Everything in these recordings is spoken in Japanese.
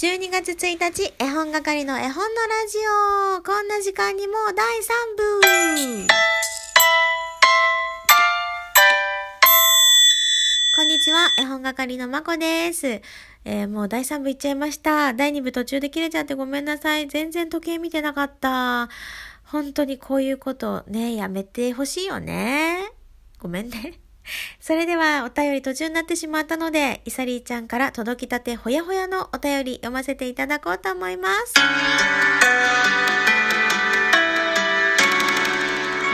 12月1日、絵本係の絵本のラジオ。こんな時間にもう第3部。こんにちは、絵本係のまこです。えーもう第3部いっちゃいました。第2部途中で切れちゃってごめんなさい。全然時計見てなかった。本当にこういうことね、やめてほしいよね。ごめんね。それではお便り途中になってしまったので、イサリーちゃんから届きたてほやほやのお便り読ませていただこうと思います。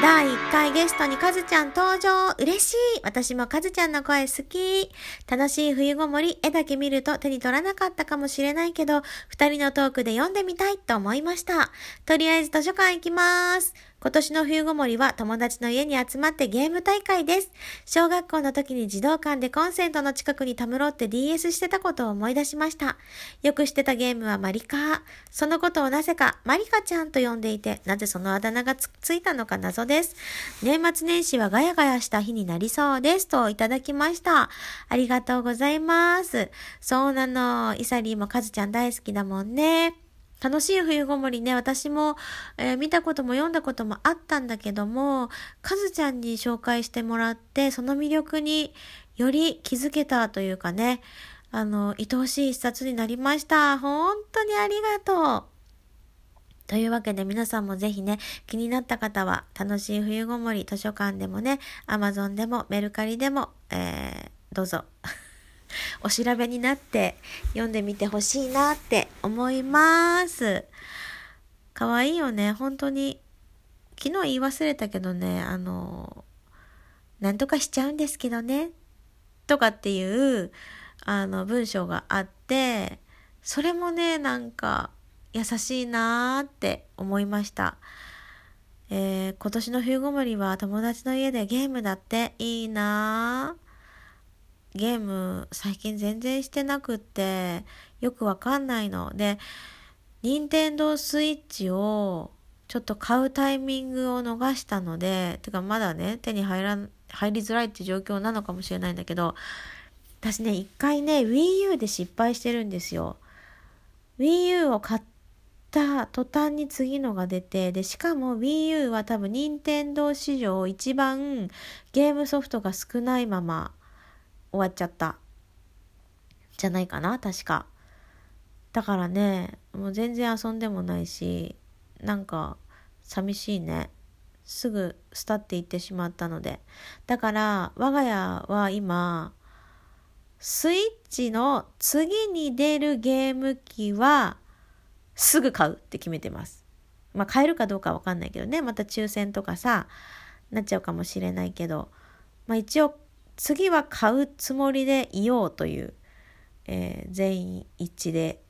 第1回ゲストにカズちゃん登場。嬉しい。私もカズちゃんの声好き。楽しい冬ごもり絵だけ見ると手に取らなかったかもしれないけど二人のトークで読んでみたいと思いました。とりあえず図書館行きます。今年の冬ごもりは友達の家に集まってゲーム大会です小学校の時に児童館でコンセントの近くにたむろって DS してたことを思い出しましたよくしてたゲームはマリカーそのことをなぜかマリカちゃんと呼んでいてなぜそのあだ名がつついたのか謎です年末年始はガヤガヤした日になりそうですといただきました。ありがとうございます。そうなの。イサリーもカズちゃん大好きだもんね。楽しい冬ごもりね、私も、えー見たことも読んだこともあったんだけども、カズちゃんに紹介してもらって、その魅力により気づけたというかね、あの、愛おしい一冊になりました。本当にありがとう。というわけで皆さんもぜひね、気になった方は楽しい冬ごもり図書館でもね、アマゾンでもメルカリでも、えー、どうぞお調べになって読んでみてほしいなって思います。かわいいよね、本当に。昨日言い忘れたけどね、あの、なんとかしちゃうんですけどね、とかっていう、あの、文章があって、それもね、なんか、優しいなーって思いました。えー今年の冬ごもりは友達の家でゲームだっていいなーゲーム最近全然してなくってよくわかんないの。で任天堂スイッチをちょっと買うタイミングを逃したのでてかまだね手に入らん入りづらいって状況なのかもしれないんだけど私ね一回ね WiiU で失敗してるんですよ。WiiU を買った途端に次のが出てでしかも WiiU は多分任天堂史上一番ゲームソフトが少ないまま。終わっちゃったじゃないかな確かだからねもう全然遊んでもないしなんか寂しいねすぐスタっていってしまったのでだから我が家は今スイッチの次に出るゲーム機はすぐ買うって決めてます。まあ買えるかどうかわかんないけどね。また抽選とかさ、なっちゃうかもしれないけど。まあ一応次は買うつもりでいようという、えー全員一致で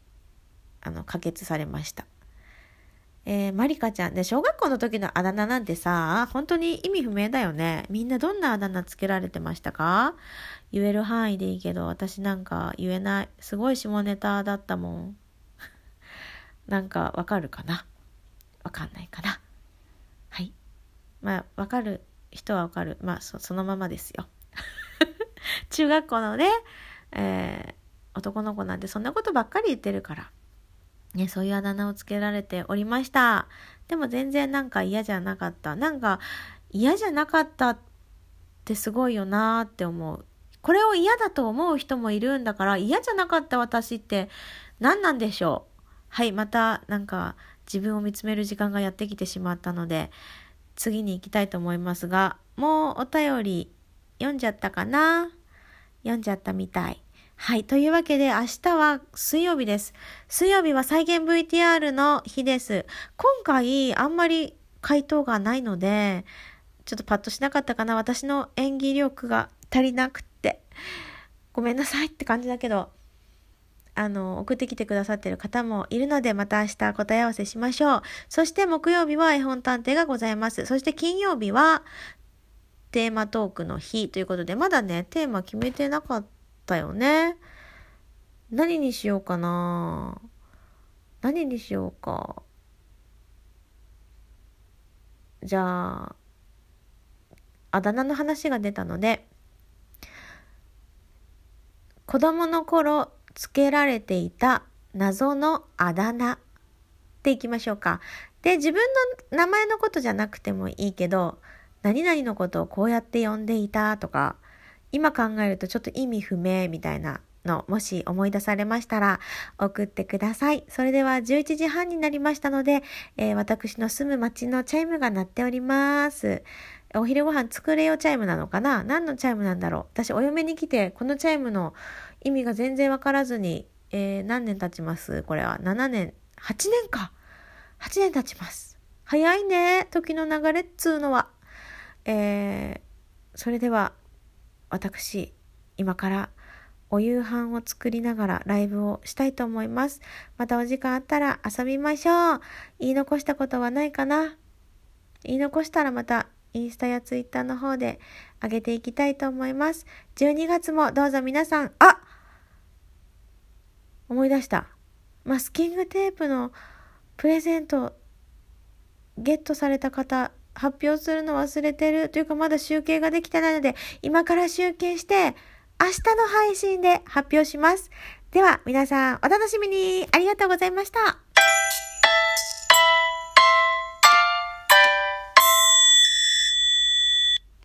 あの可決されました。えーマリカちゃんで小学校の時のあだ名なんてさ本当に意味不明だよね。みんなどんなあだ名つけられてましたか？言える範囲でいいけど私なんか言えない。すごい下ネタだったもん。なんかわかるかな？わかんないかな？はい。まあわかる人はわかる。まあそそのままですよ。中学校のね、えー男の子なんてそんなことばっかり言ってるからね、そういうあだ名をつけられておりました。でも全然なんか嫌じゃなかった。なんか嫌じゃなかったってすごいよなーって思う。これを嫌だと思う人もいるんだから嫌じゃなかった私って何なんでしょうはい、またなんか自分を見つめる時間がやってきてしまったので次に行きたいと思いますが、もうお便り読んじゃったかな？読んじゃったみたい。はい。というわけで、明日は水曜日です。水曜日は再現 VTR の日です。今回、あんまり回答がないので、ちょっとパッとしなかったかな。私の演技力が足りなくって。ごめんなさいって感じだけど、あの、送ってきてくださってる方もいるので、また明日答え合わせしましょう。そして木曜日は絵本探偵がございます。そして金曜日はテーマトークの日ということで、まだね、テーマ決めてなかったよね。何にしようかな何にしようか。じゃあ、あだ名の話が出たので、子供の頃つけられていた謎のあだ名っていきましょうか。で、自分の名前のことじゃなくてもいいけど、何々のことをこうやって呼んでいたとか、今考えるとちょっと意味不明みたいなの、もし思い出されましたら送ってください。それでは11時半になりましたので、えー、私の住む町のチャイムが鳴っております。お昼ご飯作れよチャイムなのかな？何のチャイムなんだろう？私お嫁に来てこのチャイムの意味が全然わからずに、えー、何年経ちます？これは7年、8年か。8年経ちます。早いね。時の流れっつうのは。えー、それでは私今からお夕飯を作りながらライブをしたいと思います。またお時間あったら遊びましょう。言い残したことはないかな言い残したらまたインスタやツイッターの方で上げていきたいと思います。12月もどうぞ皆さん、あ思い出した。マスキングテープのプレゼントゲットされた方、発表するの忘れてるというかまだ集計ができてないので、今から集計して、明日の配信で発表します。では皆さんお楽しみにありがとうございました。